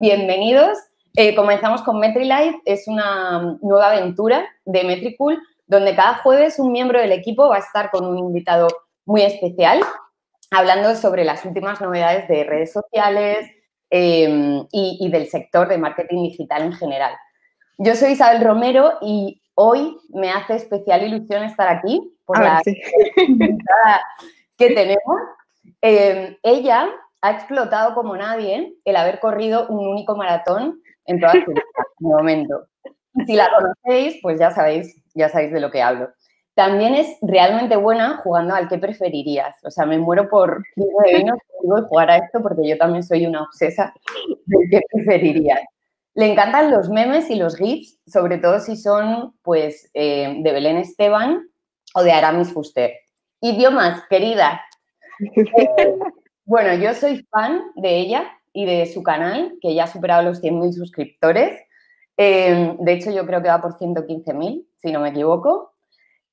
Bienvenidos. Eh, comenzamos con MetriLife. Es una nueva aventura de Metricool donde cada jueves un miembro del equipo va a estar con un invitado muy especial hablando sobre las últimas novedades de redes sociales em, y, del sector de marketing digital en general. Yo soy Isabel Romero y hoy me hace especial ilusión estar aquí por la invitada que tenemos. Em, ella ha explotado como nadie el haber corrido un único maratón en toda su vida, de momento. Si la conocéis, pues ya sabéis, ya sabéis de lo que hablo. También es realmente buena jugando al que preferirías. O sea, me muero por de vino y jugar a esto porque yo también soy una obsesa del que preferirías. Le encantan los memes y los GIFs, sobre todo si son pues eh, de Belén Esteban o de Aramis Fuster. Idiomas, querida. Eh, bueno, yo soy fan de ella y de su canal, que ya ha superado los 100.000 suscriptores. Em, de hecho, yo creo que va por 115.000, si no me equivoco.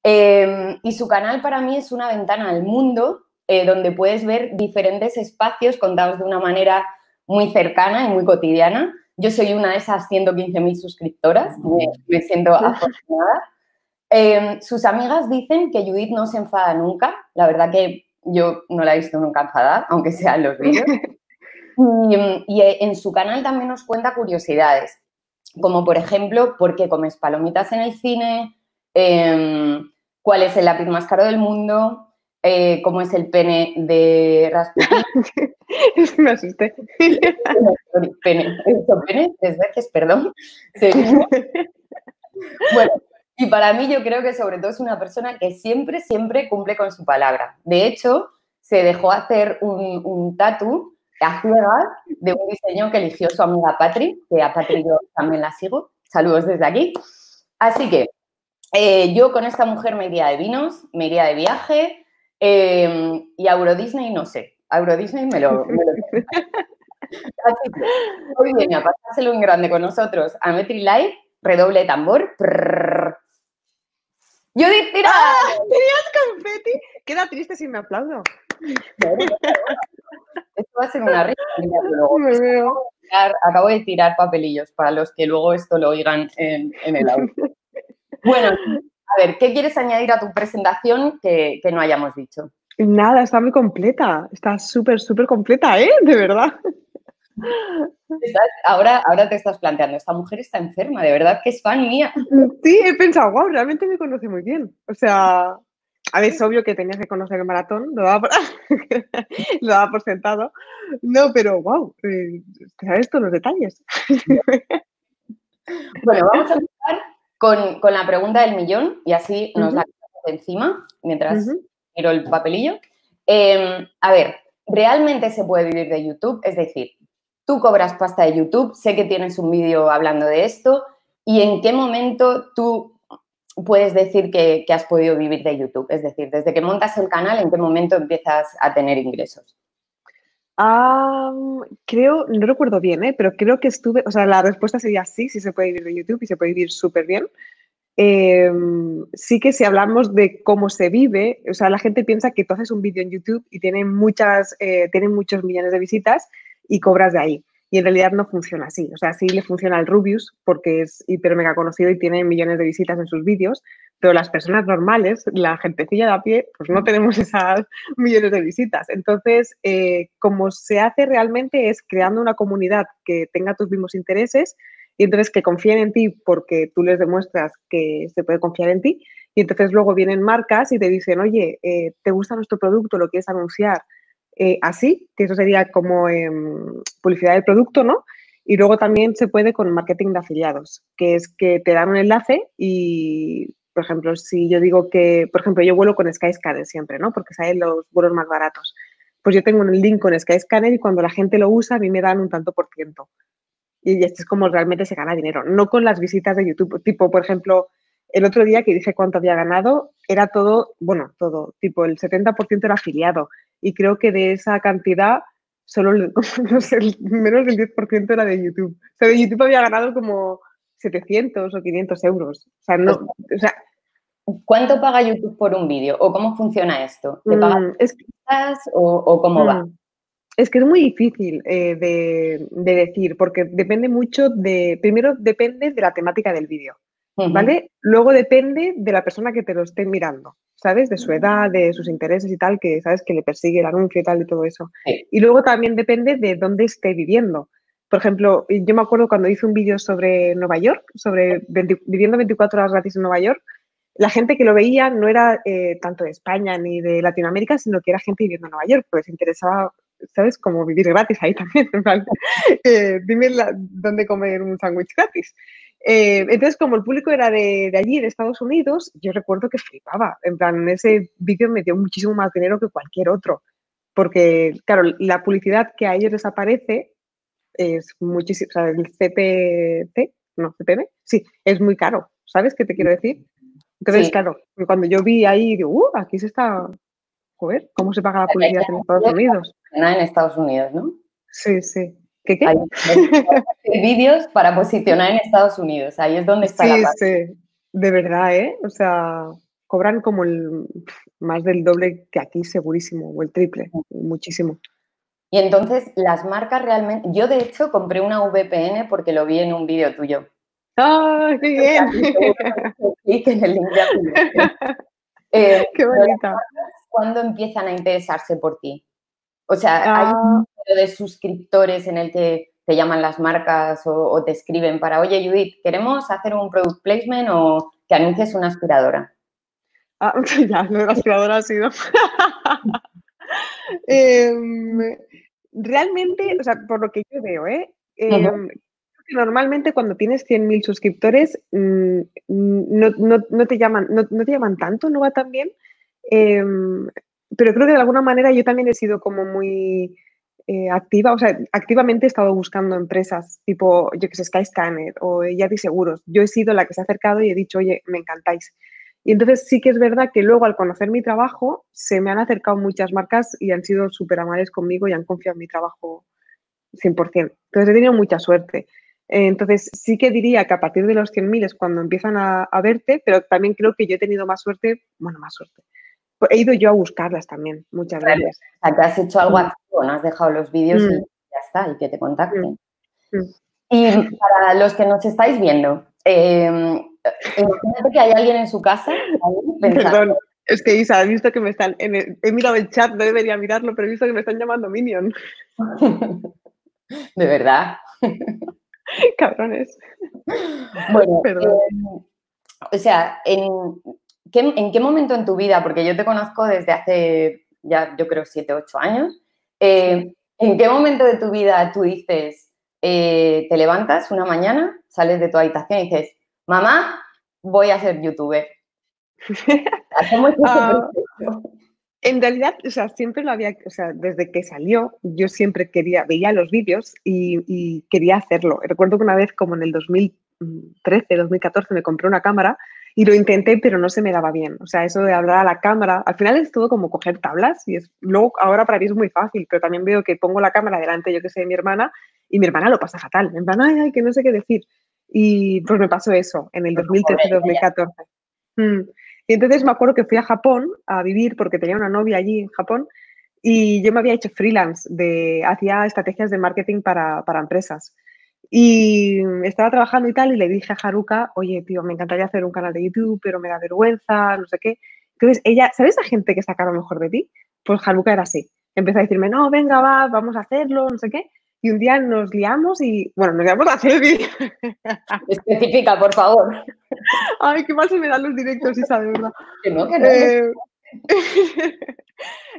Em, y su canal para mí es una ventana al mundo eh, donde puedes ver diferentes espacios contados de una manera muy cercana y muy cotidiana. Yo soy una de esas 115.000 suscriptoras, me, siento afortunada. Em, sus amigas dicen que Judith no se enfada nunca. La verdad que yo no la he visto nunca enfadada, aunque sean los vídeos. Y, en su canal también nos cuenta curiosidades, como por ejemplo, ¿por qué comes palomitas en el cine? Em, ¿Cuál es el lápiz más caro del mundo? Eh, ¿Cómo es el pene de Rasputin? me asusté. pene, pene tres veces, perdón. Bueno, y para mí yo creo que sobre todo es una persona que siempre, siempre cumple con su palabra. De hecho, se dejó hacer un, un tatu a ciegas de un diseño que eligió su amiga Patri, que a Patri yo también la sigo. Saludos desde aquí. Así que eh, yo con esta mujer me iría de vinos, me iría de viaje eh, y a Euro Disney no sé. A Euro Disney me lo... Así que hoy viene a pasárselo en grande con nosotros a Metri Live, redoble de tambor. Judith, tira. ¡Ah! ¿Tenías confeti? Queda triste si me aplaudo. Esto va a ser una risa. Acabo de tirar papelillos para los que luego esto lo oigan en, el audio. Bueno, a ver, ¿qué quieres añadir a tu presentación que, que no hayamos dicho? Nada, está muy completa. Está súper, súper completa, ¿eh? De verdad. Ahora, ahora te estás planteando, esta mujer está enferma, de verdad que es fan mía. Sí, he pensado, wow, realmente me conoce muy bien. O sea, a ver, es obvio que tenías que conocer el maratón, lo daba por, lo daba por sentado. No, pero wow, eh, sabes todos los detalles. bueno, vamos a empezar con, con, la pregunta del millón y así nos la quitamos encima mientras miro el papelillo. Em, a ver, ¿realmente se puede vivir de YouTube? Es decir, tú cobras pasta de YouTube, sé que tienes un vídeo hablando de esto, y en qué momento tú puedes decir que, has podido vivir de YouTube, es decir, desde que montas el canal, ¿en qué momento empiezas a tener ingresos? creo, no recuerdo bien, ¿eh? pero creo que estuve, o sea, la respuesta sería sí, sí se puede vivir de YouTube y se puede vivir súper bien. Em, sí que si hablamos de cómo se vive, o sea, la gente piensa que tú haces un vídeo en YouTube y tiene muchas, eh, tiene muchos millones de visitas y cobras de ahí. Y en realidad no funciona así. O sea, sí le funciona al Rubius porque es hiper mega conocido y tiene millones de visitas en sus vídeos, pero las personas normales, la gentecilla de a pie, pues no tenemos esas millones de visitas. Entonces, eh, como se hace realmente es creando una comunidad que tenga tus mismos intereses y entonces que confíen en ti porque tú les demuestras que se puede confiar en ti. Y entonces luego vienen marcas y te dicen, oye, eh, ¿te gusta nuestro producto? ¿Lo quieres anunciar? Eh, así, que eso sería como em, publicidad del producto, ¿no? Y luego también se puede con marketing de afiliados, que es que te dan un enlace y, por ejemplo, si yo digo que, por ejemplo, yo vuelo con Skyscanner siempre, ¿no? Porque salen los vuelos más baratos. Pues yo tengo un link con Skyscanner y cuando la gente lo usa, a mí me dan un tanto por ciento. Y esto es como realmente se gana dinero, no con las visitas de YouTube. Tipo, por ejemplo, el otro día que dije cuánto había ganado, era todo, bueno, todo, tipo, el 70% era afiliado y creo que de esa cantidad solo, no sé, menos del 10% era de YouTube. O sea, de YouTube había ganado como 700 o 500 euros. O sea, no, o sea, ¿Cuánto paga YouTube por un vídeo? ¿O cómo funciona esto? ¿Te pagan mm, es, o, o, cómo va? Mm. Es que es muy difícil eh, de, decir, porque depende mucho de, primero depende de la temática del vídeo, ¿vale? Luego depende de la persona que te lo esté mirando, ¿sabes? De su edad, de sus intereses y tal, que sabes que le persigue el anuncio y tal y todo eso. Y luego también depende de dónde esté viviendo. Por ejemplo, yo me acuerdo cuando hice un vídeo sobre Nueva York, sobre viviendo 24 horas gratis en Nueva York, la gente que lo veía no era eh, tanto de España ni de Latinoamérica, sino que era gente viviendo en Nueva York, porque les interesaba ¿sabes? Como vivir gratis ahí también, eh, dime dónde comer un sándwich gratis. Eh, entonces, como el público era de, allí, de Estados Unidos, yo recuerdo que flipaba. En plan, ese vídeo me dio muchísimo más dinero que cualquier otro. Porque, claro, la publicidad que a ellos les aparece es muchísimo. O sea, el CPT, no, CPM, sí, es muy caro. ¿Sabes qué te quiero decir? Entonces, claro, cuando yo vi ahí, digo, uh, aquí se está Joder, ¿cómo se paga la publicidad en Estados Unidos? En Estados Unidos, ¿no? Sí, sí. ¿Qué qué? Hay vídeos para posicionar en Estados Unidos. Ahí es donde está sí, la Sí, sí. De verdad, ¿eh? O sea, cobran como el más del doble que aquí, segurísimo, o el triple, muchísimo. Y entonces las marcas realmente, yo de hecho compré una VPN porque lo vi en un vídeo tuyo. ¡Ah, qué bien! en el link eh, ¡Qué bonita! ¿cuándo empiezan a interesarse por ti? O sea, ¿hay un ah. número de suscriptores en el que te llaman las marcas o, te escriben para, oye Judith, queremos hacer un product placement o que anuncies una aspiradora? Ah, ya, lo de la aspiradora ha sido. Em, realmente, o sea, por lo que yo veo, ¿eh? Em, normalmente cuando tienes 100.000 suscriptores mm, no, te llaman, no, te llaman tanto, no va tan bien. Em, pero creo que de alguna manera yo también he sido como muy eh, activa, o sea, activamente he estado buscando empresas tipo, yo que sé, Skyscanner o Yadi Seguros. Yo he sido la que se ha acercado y he dicho, oye, me encantáis. Y entonces sí que es verdad que luego al conocer mi trabajo se me han acercado muchas marcas y han sido súper amables conmigo y han confiado en mi trabajo 100%. Entonces he tenido mucha suerte. Entonces sí que diría que a partir de los 100.000 es cuando empiezan a, a, verte, pero también creo que yo he tenido más suerte, bueno, más suerte, he ido yo a buscarlas también, muchas veces. O sea, que has hecho algo mm. activo, no has dejado los vídeos y mm. ya está, y que te contacten. Mm. Y para los que nos estáis viendo, eh, imagínate que hay alguien en su casa Perdón, es que Isa, he visto que me están, he mirado el chat, no debería mirarlo, pero he visto que me están llamando Minion. De verdad. Cabrones. Bueno, eh, o sea, en, ¿en qué momento en tu vida, porque yo te conozco desde hace ya, yo creo, siete, ocho años, eh, ¿en qué momento de tu vida tú dices, eh, te levantas una mañana, sales de tu habitación y dices, mamá, voy a ser youtuber? Ah, en realidad, o sea, siempre lo había, o sea, desde que salió, yo siempre quería, veía los vídeos y, y, quería hacerlo. Recuerdo que una vez, como en el 2013, 2014, me compré una cámara y lo intenté, pero no se me daba bien. O sea, eso de hablar a la cámara, al final es todo como coger tablas y es, luego ahora para mí es muy fácil, pero también veo que pongo la cámara delante, yo que sé, de mi hermana y mi hermana lo pasa fatal. En plan, ay, ay, que no sé qué decir. Y pues me pasó eso en el 2013-2014. Mm. Y entonces me acuerdo que fui a Japón a vivir porque tenía una novia allí en Japón y yo me había hecho freelance, de, hacía estrategias de marketing para, para empresas. Y estaba trabajando y tal, y le dije a Haruka, oye, tío, me encantaría hacer un canal de YouTube, pero me da vergüenza, no sé qué. Entonces, ella, ¿sabes la gente que saca lo mejor de ti? Pues Haruka era así. Empezó a decirme, no, venga, va, vamos a hacerlo, no sé qué. Y un día nos liamos y, bueno, nos liamos a hacer vídeo. Especifica, por favor. Ay, qué mal se me dan los directos, Isa, de verdad. Que no, que no. Eh,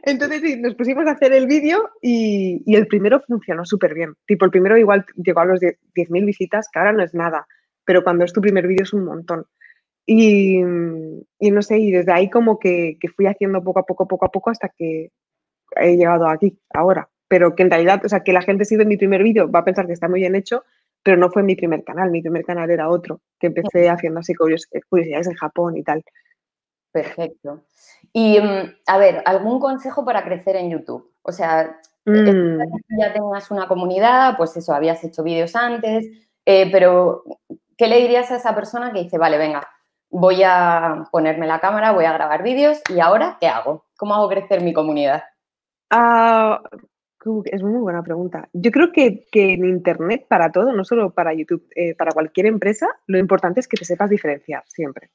entonces sí, nos pusimos a hacer el vídeo y, el primero funcionó súper bien. Tipo, el primero igual llegó a los 10.000 visitas, que ahora no es nada, pero cuando es tu primer vídeo es un montón. Y, no sé, y desde ahí como que, fui haciendo poco a poco, poco a poco hasta que he llegado aquí, ahora. Pero que en realidad, o sea, que la gente si ve mi primer vídeo va a pensar que está muy bien hecho, pero no fue mi primer canal, mi primer canal era otro, que empecé haciendo así curiosidades en Japón y tal. Perfecto. Y mm, a ver, ¿algún consejo para crecer en YouTube? O sea, mm. ya tengas una comunidad, pues eso, habías hecho vídeos antes, eh, pero ¿qué le dirías a esa persona que dice, vale, venga, voy a ponerme la cámara, voy a grabar vídeos y ahora, ¿qué hago? ¿Cómo hago crecer mi comunidad? Ah, Es muy buena pregunta. Yo creo que, en Internet, para todo, no solo para YouTube, eh, para cualquier empresa, lo importante es que te sepas diferenciar siempre.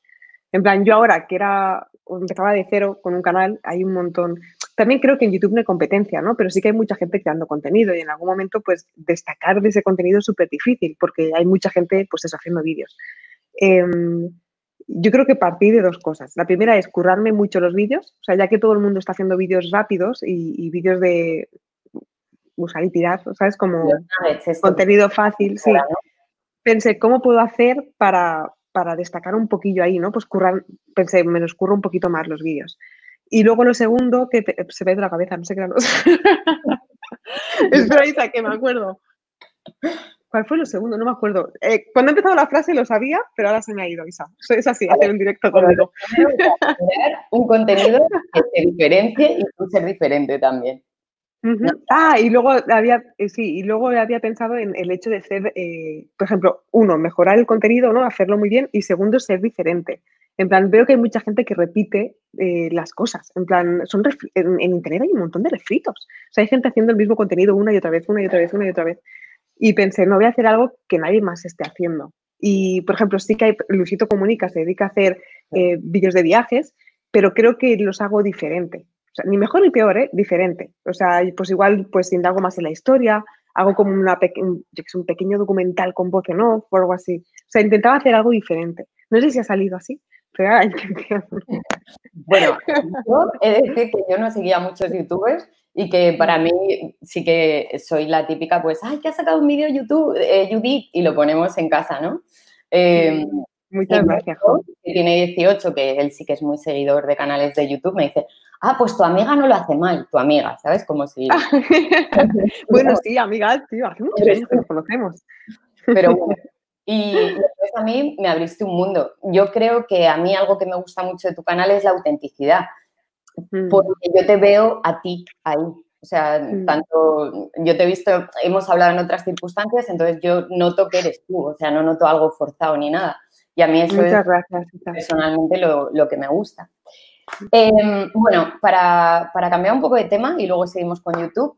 En plan, yo ahora que era, empezaba de cero con un canal, hay un montón. También creo que en YouTube no hay competencia, ¿no? Pero sí que hay mucha gente creando contenido y en algún momento, pues, destacar de ese contenido es súper difícil porque hay mucha gente, pues, eso, haciendo vídeos. Em, yo creo que partí de dos cosas. La primera es currarme mucho los vídeos, o sea, ya que todo el mundo está haciendo vídeos rápidos y, vídeos de usar y tirar, ¿sabes? Como contenido fácil, sí. Pensé, ¿cómo puedo hacer para, para destacar un poquillo ahí, ¿no? Pues currar, pensé, me los curro un poquito más los vídeos. Y luego lo segundo, que se ve de la cabeza, no sé qué era. Espera, Isa, que me acuerdo. ¿Cuál fue lo segundo? No me acuerdo. Eh, cuando he empezado la frase lo sabía, pero ahora se me ha ido, Isa. Es así, hacer un directo conmigo. Un contenido que se diferencie y ser diferente también. Ah, y luego había, eh, sí, y luego había pensado en el hecho de ser, eh, por ejemplo, uno, mejorar el contenido, ¿no? Hacerlo muy bien, y segundo, ser diferente. En plan, veo que hay mucha gente que repite eh, las cosas. En plan, son en, Internet hay un montón de refritos. O sea, hay gente haciendo el mismo contenido una y otra vez, una y otra vez, una y otra vez. Y pensé, no voy a hacer algo que nadie más esté haciendo. Y, por ejemplo, sí que hay, Luisito Comunica se dedica a hacer vídeos de viajes, pero creo que los hago diferente. O sea, ni mejor ni peor, ¿eh? Diferente. O sea, pues igual, pues algo más en la historia, hago como una un pequeño documental con voz en off o algo así. O sea, intentaba hacer algo diferente. No sé si ha salido así, pero Bueno, yo he de decir que yo no seguía muchos youtubers y que para mí sí que soy la típica, pues, ay, que ha sacado un vídeo YouTube, eh, y lo ponemos en casa, ¿no? Eh, Muchas gracias, Que tiene 18, que él sí que es muy seguidor de canales de YouTube, me dice, ah, pues tu amiga no lo hace mal, tu amiga, ¿sabes? Como si... bueno, sí, amiga, tío, hace mucho que nos conocemos. Pero bueno, y a mí me abriste un mundo. Yo creo que a mí algo que me gusta mucho de tu canal es la autenticidad, mm. porque yo te veo a ti ahí. O sea, mm. tanto yo te he visto, hemos hablado en otras circunstancias, entonces yo noto que eres tú, o sea, no noto algo forzado ni nada. Y a mí eso es personalmente lo, que me gusta. Em, bueno, para, cambiar un poco de tema y luego seguimos con YouTube,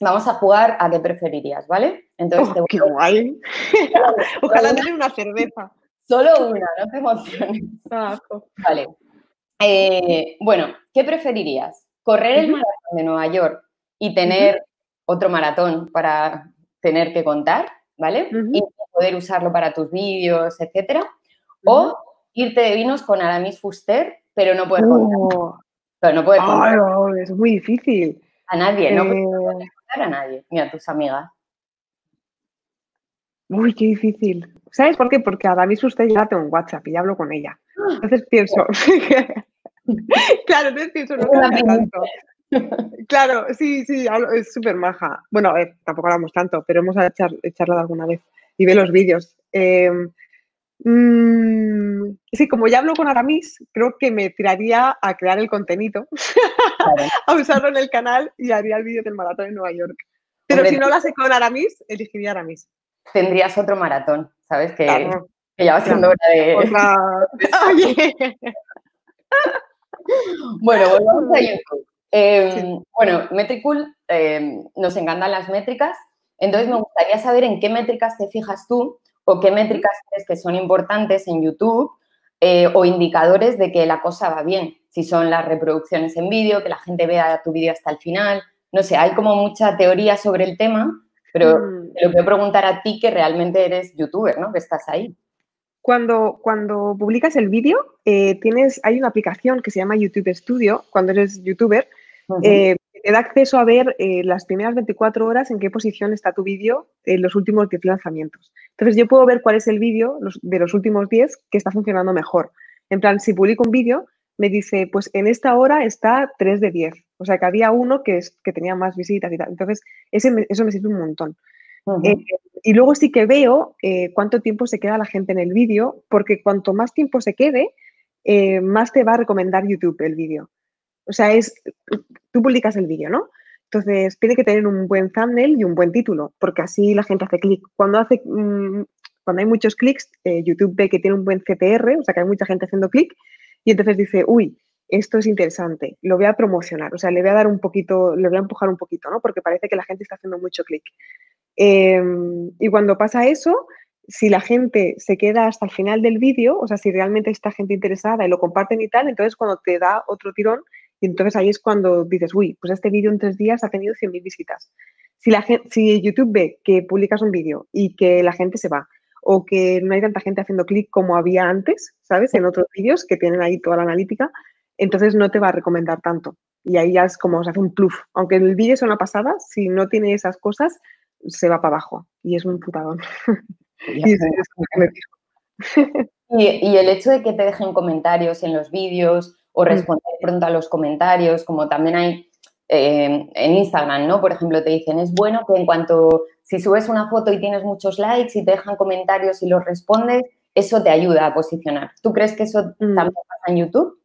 vamos a jugar a qué preferirías, ¿vale? Entonces, oh, ¡Qué guay! Ojalá tener una cerveza. Solo una, no te emociones. Vale. Eh, bueno, ¿qué preferirías? ¿Correr el maratón de Nueva York y tener otro maratón para tener que contar, ¿vale? Y poder usarlo para tus vídeos, etcétera. O irte de vinos con Aramis Fuster, pero no puedes contar. Oh. Pero no puedes contar. es muy difícil. A nadie, no puedes eh. contar a nadie, ni a tus amigas. Uy, qué difícil. ¿Sabes por qué? Porque Aramis Fuster ya la tengo en WhatsApp y hablo con ella. Entonces pienso. claro, entonces pienso, no tanto. Claro, sí, sí, es súper maja. Bueno, a ver, tampoco hablamos tanto, pero hemos echarla alguna vez y ve los vídeos. Eh, Mm, sí, como ya hablo con Aramis, creo que me tiraría a crear el contenido, a usarlo en el canal y haría el vídeo del maratón en Nueva York. Pero si no lo hace con Aramis, elegiría Aramis. Tendrías otro maratón, ¿sabes? Que, ya va siendo hora de... bueno, volvamos a YouTube. Em, bueno, Metricool, em, nos encantan las métricas, entonces me gustaría saber en qué métricas te fijas tú o qué métricas crees que son importantes en YouTube eh, o indicadores de que la cosa va bien. Si son las reproducciones en vídeo, que la gente vea tu vídeo hasta el final. No sé, hay como mucha teoría sobre el tema, pero mm. te lo quiero preguntar a ti que realmente eres youtuber, ¿no? Que estás ahí. Cuando, cuando publicas el vídeo, eh, tienes, hay una aplicación que se llama YouTube Studio, cuando eres youtuber, te da acceso a ver eh, las primeras 24 horas en qué posición está tu vídeo en los últimos 10 lanzamientos. Entonces yo puedo ver cuál es el vídeo de los últimos 10 que está funcionando mejor. En plan, si publico un vídeo, me dice, pues en esta hora está 3 de 10. O sea, que había uno que, es, que tenía más visitas y tal. Entonces, eso me sirve un montón. Eh, y luego sí que veo eh, cuánto tiempo se queda la gente en el vídeo, porque cuanto más tiempo se quede, más te va a recomendar YouTube el vídeo. O sea, es, tú publicas el vídeo, ¿no? Entonces, tiene que tener un buen thumbnail y un buen título, porque así la gente hace clic. Cuando, hace, mm, cuando hay muchos clics, eh, YouTube ve que tiene un buen CTR, o sea, que hay mucha gente haciendo clic, y entonces dice, uy, esto es interesante, lo voy a promocionar, o sea, le voy a dar un poquito, le voy a empujar un poquito, ¿no? Porque parece que la gente está haciendo mucho clic. Em, y cuando pasa eso, si la gente se queda hasta el final del vídeo, o sea, si realmente está gente interesada y lo comparten y tal, entonces cuando te da otro tirón, y entonces ahí es cuando dices, uy, pues este vídeo en tres días ha tenido 100.000 visitas. Si, la gente, si YouTube ve que publicas un vídeo y que la gente se va, o que no hay tanta gente haciendo clic como había antes, ¿sabes? En otros vídeos que tienen ahí toda la analítica, entonces no te va a recomendar tanto. Y ahí ya es como se hace un pluf. Aunque el vídeo sea una pasada, si no tiene esas cosas, se va para abajo. Y es un putadón. y, el hecho de que te dejen comentarios en los vídeos o mm. responder pronto a los comentarios, como también hay eh, en Instagram, ¿no? Por ejemplo, te dicen, es bueno que en cuanto, si subes una foto y tienes muchos likes y te dejan comentarios y los respondes, eso te ayuda a posicionar. ¿Tú crees que eso mm. también pasa en YouTube?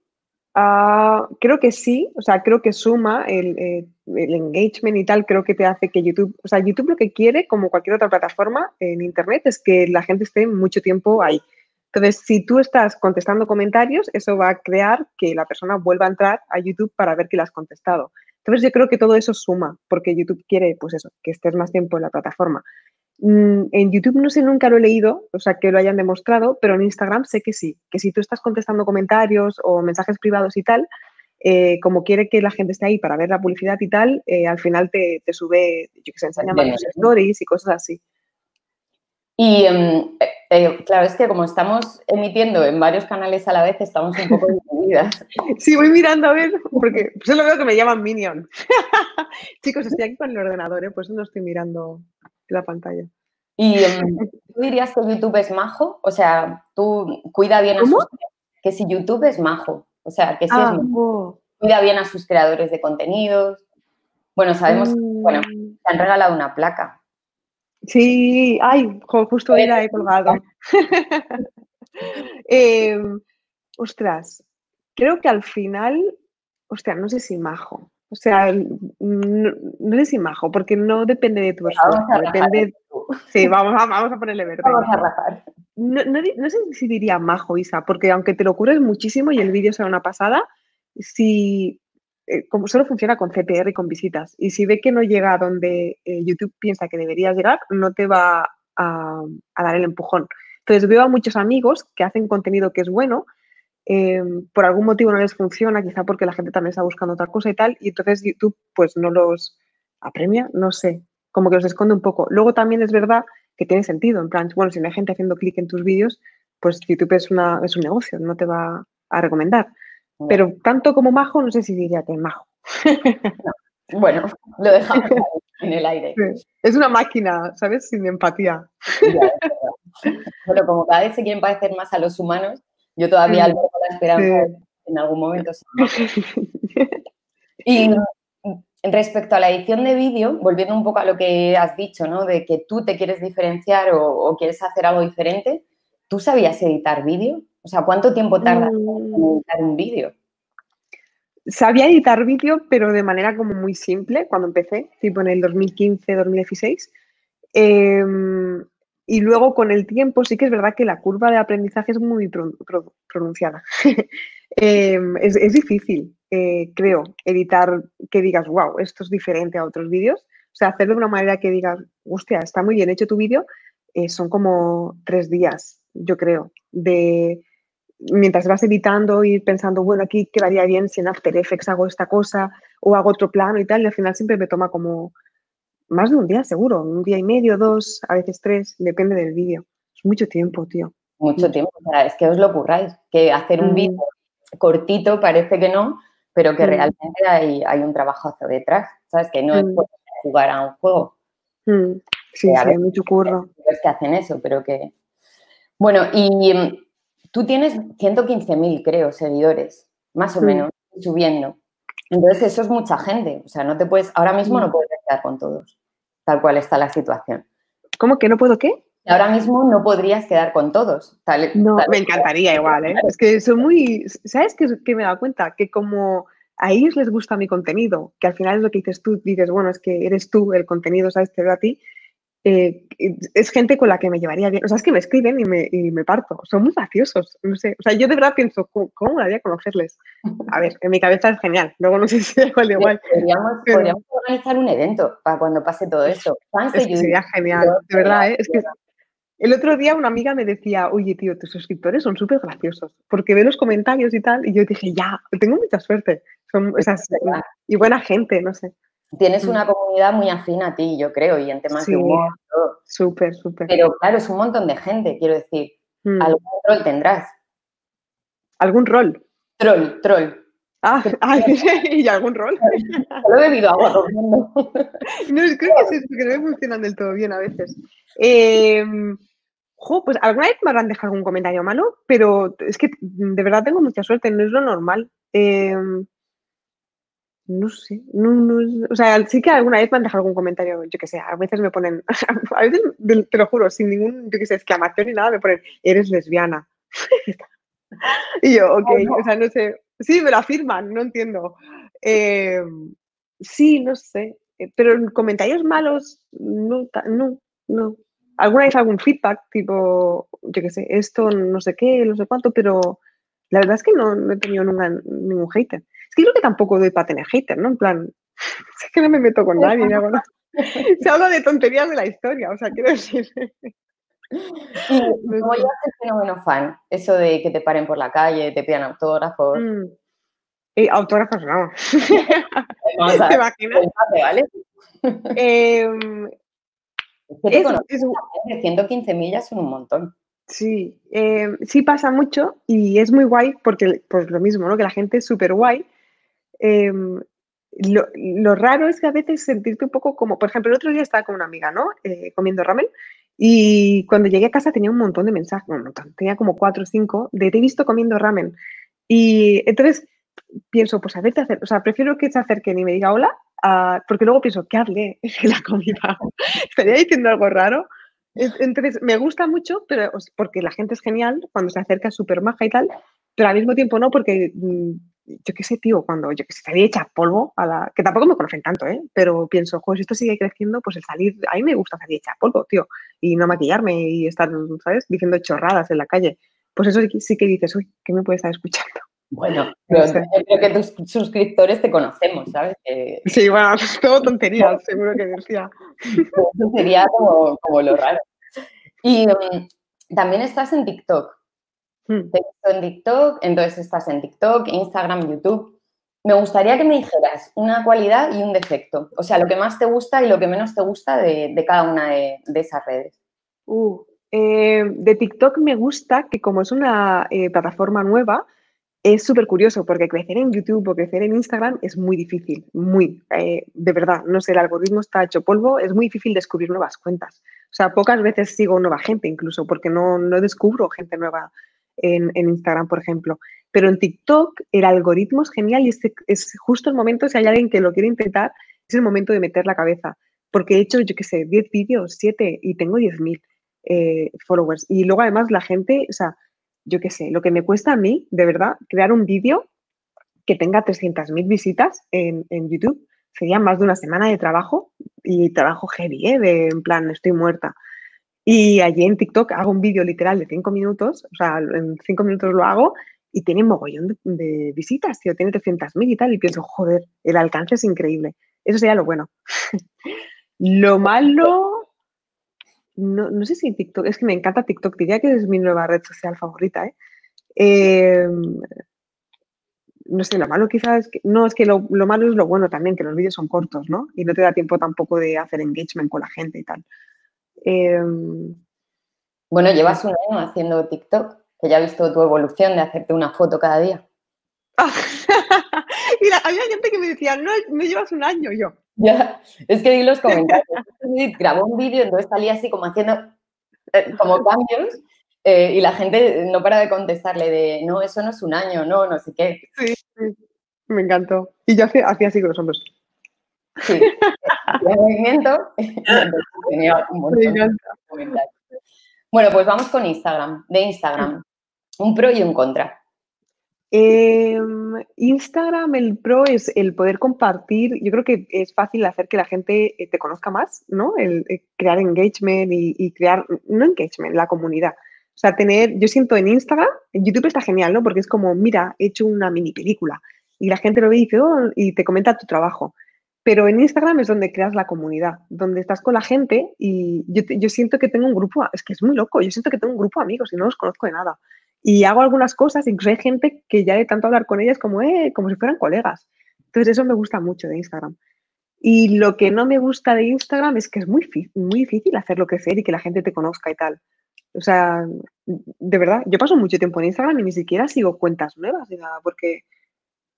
Ah, creo que sí, o sea, creo que suma el, eh, el, engagement y tal, creo que te hace que YouTube, o sea, YouTube lo que quiere, como cualquier otra plataforma en Internet, es que la gente esté mucho tiempo ahí. Entonces, si tú estás contestando comentarios, eso va a crear que la persona vuelva a entrar a YouTube para ver que le has contestado. Entonces, yo creo que todo eso suma, porque YouTube quiere, pues eso, que estés más tiempo en la plataforma. Mm, en YouTube no sé, nunca lo he leído, o sea, que lo hayan demostrado, pero en Instagram sé que sí, que si tú estás contestando comentarios o mensajes privados y tal, eh, como quiere que la gente esté ahí para ver la publicidad y tal, eh, al final te, sube, yo que sé, enseña varios stories y cosas así. Y em, eh, claro, es que como estamos emitiendo en varios canales a la vez, estamos un poco divididas. Sí, voy mirando a ver, porque solo veo que me llaman Minion. Chicos, estoy aquí con el ordenador, pues no estoy mirando la pantalla. ¿Y em, tú dirías que YouTube es majo? O sea, tú cuida bien a sus... Que si YouTube es majo, o sea, que si es ah, cuida bien a sus creadores de contenidos. Bueno, sabemos que, bueno, mm. te han regalado una placa. Sí, ay, justo era he colgado. Em, ostras, creo que al final, hostia, no sé si majo. O sea, no, no es imajo, porque no depende de tu esfuerzo, depende... Sí, vamos a, vamos a ponerle verde. Vamos a rajar. No, no, sé si diría majo, Isa, porque aunque te lo cures muchísimo y el vídeo sea una pasada, si eh, como solo funciona con CPR y con visitas, y si ve que no llega a donde eh, YouTube piensa que deberías llegar, no te va a, a dar el empujón. Entonces veo a muchos amigos que hacen contenido que es bueno, Em, por algún motivo no les funciona, quizá porque la gente también está buscando otra cosa y tal, y entonces YouTube pues no los apremia, no sé, como que los esconde un poco. Luego también es verdad que tiene sentido, en plan, bueno, si no hay gente haciendo clic en tus vídeos, pues YouTube es, una, es un negocio, no te va a recomendar. Pero tanto como majo, no sé si diría que es majo. Bueno, lo dejamos en el aire. Es una máquina, ¿sabes? Sin empatía. Bueno, como cada vez se quieren parecer más a los humanos, yo todavía sí. la esperanza en algún momento. y respecto a la edición de vídeo, volviendo un poco a lo que has dicho, ¿no? De que tú te quieres diferenciar o, quieres hacer algo diferente, ¿tú sabías editar vídeo? O sea, ¿cuánto tiempo tarda en mm. editar un vídeo? Sabía editar vídeo, pero de manera como muy simple cuando empecé, tipo en el 2015, 2016. Eh, y luego con el tiempo sí que es verdad que la curva de aprendizaje es muy pronunciada. Em, es, difícil, eh, creo, editar que digas, wow, esto es diferente a otros vídeos. O sea, hacerlo de una manera que digas, hostia, está muy bien hecho tu vídeo, eh, son como tres días, yo creo, de mientras vas editando y pensando, bueno, aquí quedaría bien si en After Effects hago esta cosa o hago otro plano y tal, y al final siempre me toma como más de un día seguro, un día y medio, dos, a veces tres, depende del vídeo. Es mucho tiempo, tío. Mucho tiempo, o sea, es que os lo curráis, que hacer un mm. vídeo cortito parece que no, pero que mm. realmente hay, hay, un trabajo hacia detrás, ¿sabes? Que no es mm. jugar a un juego. Sí, sí, hay mucho curro. Es que hacen eso, pero que... Bueno, y tú tienes 115.000, creo, seguidores, más o menos, subiendo. Entonces, eso es mucha gente. O sea, no te puedes, ahora mismo no puedes quedar con todos, tal cual está la situación. ¿Cómo que no puedo qué? Ahora mismo no podrías quedar con todos. no, me encantaría igual, ¿eh? Es que son muy. ¿Sabes qué, que me he dado cuenta? Que como a ellos les gusta mi contenido, que al final es lo que dices tú, dices, bueno, es que eres tú el contenido, ¿sabes? Te veo a ti. Eh, es gente con la que me llevaría bien. O sea, es que me escriben y me, y me parto. Son muy graciosos. No sé. O sea, yo de verdad pienso, ¿cómo, me haría conocerles? A ver, en mi cabeza es genial. Luego no sé si es igual de igual. Podríamos, podríamos, organizar un evento para cuando pase todo eso. sería genial, de verdad. ¿eh? Es que el otro día una amiga me decía, oye, tío, tus suscriptores son súper graciosos, porque ve los comentarios y tal, y yo dije, ya, tengo mucha suerte. Son esas, y buena gente, no sé. Tienes mm. una comunidad muy afín a ti, yo creo, y en temas de humor. Súper, súper. Pero claro, es un montón de gente, quiero decir. Mm. Algún rol tendrás. ¿Algún rol? Troll, troll. Ah, ¿y algún rol? Solo he bebido agua. No, creo que es porque no me funcionan del todo bien a veces. Eh, pues alguna vez me habrán dejado algún comentario malo, pero es que de verdad tengo mucha suerte, no es lo normal. Em, no sé, o sea, sí que alguna vez me han dejado algún comentario, yo que sé, a veces me ponen, a veces, te lo juro, sin ningún, yo que sé, exclamación ni nada, me ponen, eres lesbiana. y yo, ok, o sea, no sé, sí, me lo afirman, no entiendo. Em, sí, no sé, eh, pero en comentarios malos, no, no, no alguna vez algún feedback, tipo, yo qué sé, esto, no sé qué, no sé cuánto, pero la verdad es que no, he tenido nunca ningún hater. Es que creo que tampoco doy para tener hater, ¿no? En plan, es que no me meto con nadie, ¿no? Se habla de tonterías de la historia, o sea, quiero decir. ¿Y cómo llevas el fenómeno fan? Eso de que te paren por la calle, te pidan autógrafos. Mm. Eh, autógrafos no. Vamos a ¿Te imaginas? ¿vale? eh, es, es, 115 millas son un montón. Sí, eh, sí pasa mucho y es muy guay porque, pues lo mismo, ¿no? Que la gente es súper guay. Em, lo, raro es que a veces sentirte un poco como, por ejemplo, el otro día estaba con una amiga, ¿no? Eh, comiendo ramen y cuando llegué a casa tenía un montón de mensajes, un montón, tenía como cuatro o cinco de te he visto comiendo ramen. Y entonces pienso, pues a ver, hacer, o sea, prefiero que se acerquen y me diga hola porque luego pienso, ¿qué hablé en la comida? ¿Estaría diciendo algo raro? Entonces, me gusta mucho, pero porque la gente es genial, cuando se acerca es súper maja y tal, pero al mismo tiempo no, porque mm, yo qué sé, tío, cuando yo que sé, salí hecha polvo, a la, que tampoco me conocen tanto, ¿eh? pero pienso, joder, si esto sigue creciendo, pues el salir, a mí me gusta salir hecha polvo, tío, y no maquillarme y estar, ¿sabes?, diciendo chorradas en la calle. Pues eso sí que dices, uy, ¿qué me puede estar escuchando? Bueno, yo creo que tus suscriptores te conocemos, ¿sabes? Sí, bueno, todo tontería, seguro que decía. Eso sería como, lo raro. Y mm, también estás en TikTok. Hmm. Te en TikTok, entonces estás en TikTok, Instagram, YouTube. Me gustaría que me dijeras una cualidad y un defecto. O sea, lo que más te gusta y lo que menos te gusta de, cada una de, esas redes. Uh, eh, de TikTok me gusta que como es una eh, plataforma nueva, es súper curioso porque crecer en YouTube o crecer en Instagram es muy difícil, muy, eh, de verdad, no sé, el algoritmo está hecho polvo, es muy difícil descubrir nuevas cuentas. O sea, pocas veces sigo nueva gente incluso porque no, no descubro gente nueva en, Instagram, por ejemplo. Pero en TikTok el algoritmo es genial y es, es justo el momento, si hay alguien que lo quiere intentar, es el momento de meter la cabeza. Porque he hecho, yo qué sé, 10 vídeos, 7 y tengo 10.000 eh, followers. Y luego además la gente, o sea, yo qué sé, lo que me cuesta a mí, de verdad, crear un vídeo que tenga 300.000 visitas en, YouTube, sería más de una semana de trabajo y trabajo heavy, ¿eh? De, en plan, estoy muerta. Y allí en TikTok hago un vídeo literal de 5 minutos, o sea, en 5 minutos lo hago y tiene mogollón de, visitas, tío, tiene 300.000 y tal, y pienso, joder, el alcance es increíble. Eso sería lo bueno. lo malo, no, no sé si TikTok, es que me encanta TikTok, diría que es mi nueva red social favorita, ¿eh? Em, no sé, lo malo quizás es que, no, es que lo, malo es lo bueno también, que los vídeos son cortos, ¿no? Y no te da tiempo tampoco de hacer engagement con la gente y tal. Em, bueno, llevas un año haciendo TikTok, que ya he visto tu evolución de hacerte una foto cada día. Mira, había gente que me decía, no, no llevas un año yo. Ya, es que vi los comentarios. Grabó un vídeo, entonces salía así como haciendo eh, como cambios eh, y la gente no para de contestarle de, no, eso no es un año, no, no sé qué. Sí, me encantó. Y yo hacía, así con los hombros. Sí, el movimiento tenía un montón de comentarios. Bueno, pues vamos con Instagram, de Instagram. Un pro y un contra. Em, Instagram, el pro es el poder compartir. Yo creo que es fácil hacer que la gente eh, te conozca más, ¿no? El, eh, crear engagement y, crear, no engagement, la comunidad. O sea, tener, yo siento en Instagram, en YouTube está genial, ¿no? Porque es como, mira, he hecho una mini película y la gente lo ve y, dice, oh", y te comenta tu trabajo. Pero en Instagram es donde creas la comunidad, donde estás con la gente y yo, yo siento que tengo un grupo, es que es muy loco, yo siento que tengo un grupo de amigos y no los conozco de nada. Y hago algunas cosas, incluso hay gente que ya de tanto hablar con ellas como, eh, como si fueran colegas. Entonces eso me gusta mucho de Instagram. Y lo que no me gusta de Instagram es que es muy, muy difícil hacerlo crecer y que la gente te conozca y tal. O sea, de verdad, yo paso mucho tiempo en Instagram y ni siquiera sigo cuentas nuevas ni nada, porque,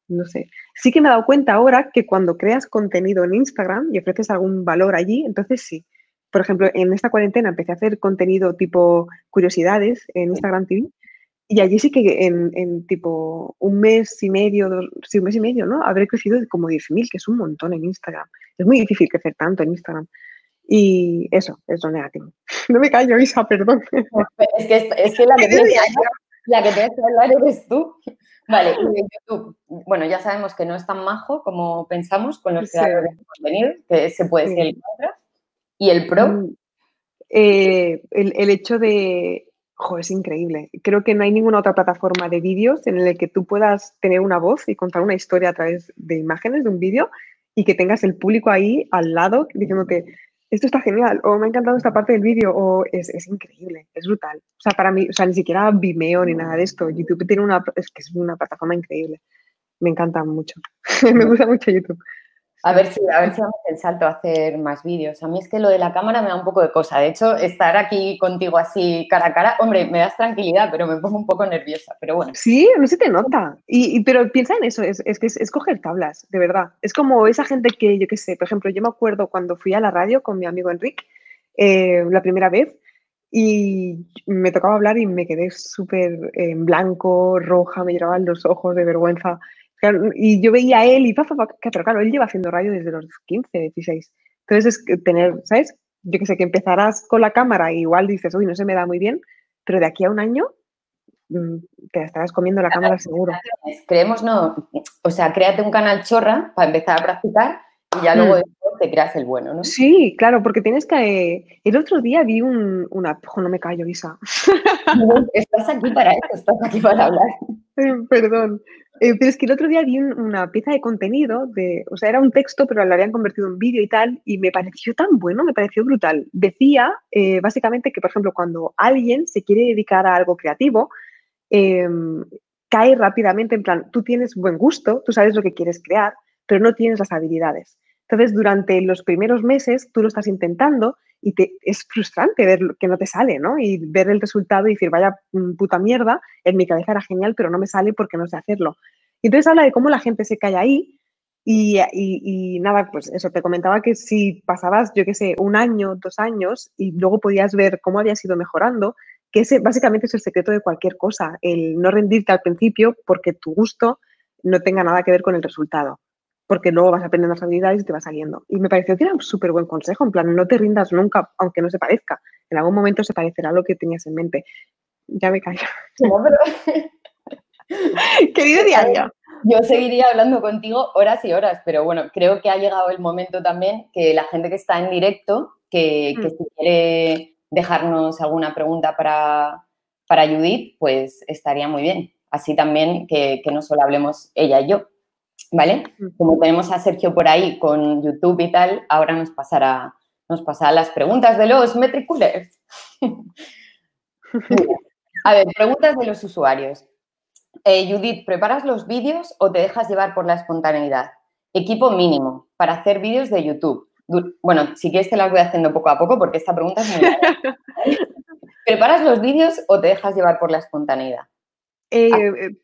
no sé. Sí que me he dado cuenta ahora que cuando creas contenido en Instagram y ofreces algún valor allí, entonces sí. Por ejemplo, en esta cuarentena empecé a hacer contenido tipo curiosidades en Instagram TV y allí sí que en, tipo un mes y medio, dos, sí, un mes y medio, ¿no? Habré crecido como 10.000, que es un montón en Instagram. Es muy difícil crecer tanto en Instagram. Y eso, es lo negativo. No me callo, Isa, perdón. Es que, es que la, que la que tienes que hablar eres tú. Vale, y YouTube, bueno, ya sabemos que no es tan majo como pensamos con los creadores de contenido, que se puede ser el contra. ¿Y el pro? Mm, eh, el, el, hecho de es increíble. Creo que no hay ninguna otra plataforma de vídeos en la que tú puedas tener una voz y contar una historia a través de imágenes, de un vídeo, y que tengas el público ahí al lado diciéndote, esto está genial, o me ha encantado esta parte del vídeo, o es, es, increíble, es brutal. O sea, para mí, o sea, ni siquiera Vimeo ni nada de esto. YouTube tiene una, es que es una plataforma increíble. Me encanta mucho. me gusta mucho YouTube. A ver si, a ver si vamos el salto a hacer más vídeos. A mí es que lo de la cámara me da un poco de cosa. De hecho, estar aquí contigo así cara a cara, hombre, me das tranquilidad, pero me pongo un poco nerviosa. Pero bueno. Sí, no se te nota. Y, pero piensa en eso, es, que es, coger tablas, de verdad. Es como esa gente que, yo qué sé, por ejemplo, yo me acuerdo cuando fui a la radio con mi amigo Enrique eh, la primera vez y me tocaba hablar y me quedé súper en blanco, roja, me lloraban los ojos de vergüenza y yo veía a él y, pero claro, él lleva haciendo radio desde los 15, 16. Entonces es tener, ¿sabes? Yo que sé, que empezarás con la cámara y igual dices, uy, no se me da muy bien, pero de aquí a un año mm, te estarás comiendo la cámara seguro. Creemos, no, o sea, créate un canal chorra para empezar a practicar y ya luego mm. te creas el bueno, ¿no? Sí, claro, porque tienes que... el otro día vi un, una... no me callo, Isa. estás aquí para eso, estás aquí para hablar. Perdón. Eh, pero es que el otro día vi una pieza de contenido, de, o sea, era un texto, pero lo habían convertido en vídeo y tal, y me pareció tan bueno, me pareció brutal. Decía, eh, básicamente, que, por ejemplo, cuando alguien se quiere dedicar a algo creativo, em, cae rápidamente en plan, tú tienes buen gusto, tú sabes lo que quieres crear, pero no tienes las habilidades. Entonces, durante los primeros meses, tú lo estás intentando y te, es frustrante ver que no te sale, ¿no? Y ver el resultado y decir, vaya mm, puta mierda, en mi cabeza era genial, pero no me sale porque no sé hacerlo. Y entonces habla de cómo la gente se cae ahí y, y, nada, pues eso, te comentaba que si pasabas, yo qué sé, un año, dos años y luego podías ver cómo habías ido mejorando, que ese básicamente es el secreto de cualquier cosa, el no rendirte al principio porque tu gusto no tenga nada que ver con el resultado porque luego vas aprendiendo las habilidades y te va saliendo. Y me pareció que era un súper buen consejo, en plan, no te rindas nunca, aunque no se parezca. En algún momento se parecerá a lo que tenías en mente. Ya me callo. Querido diario. Yo seguiría hablando contigo horas y horas, pero bueno, creo que ha llegado el momento también que la gente que está en directo, que, mm. si quiere dejarnos alguna pregunta para, para Judith, pues estaría muy bien. Así también que, que no solo hablemos ella y yo. ¿Vale? Como tenemos a Sergio por ahí con YouTube y tal, ahora nos pasará, nos pasará las preguntas de los metriculers. a ver, preguntas de los usuarios. Eh, Judith, ¿preparas los vídeos o te dejas llevar por la espontaneidad? Equipo mínimo para hacer vídeos de YouTube. Bueno, si quieres te las voy haciendo poco a poco porque esta pregunta es muy larga. ¿Preparas los vídeos o te dejas llevar por la espontaneidad? Eh, eh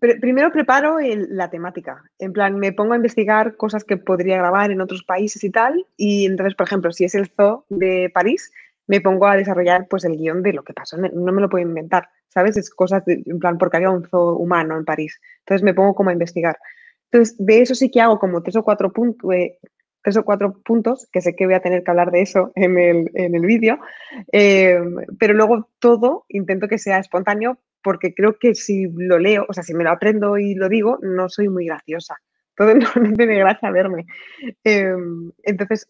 primero preparo la temática. En plan, me pongo a investigar cosas que podría grabar en otros países y tal. Y entonces, por ejemplo, si es el zoo de París, me pongo a desarrollar pues el guion de lo que pasó. No me lo puedo inventar, ¿sabes? Es cosas, en plan, porque había un zoo humano en París. Entonces me pongo como a investigar. Entonces, de eso sí que hago como tres o cuatro puntos, eh, tres o cuatro puntos, que sé que voy a tener que hablar de eso en el, en el vídeo, eh, pero luego todo intento que sea espontáneo porque creo que si lo leo, o sea, si me lo aprendo y lo digo, no soy muy graciosa. Todo no, tiene gracia verme. Em, entonces,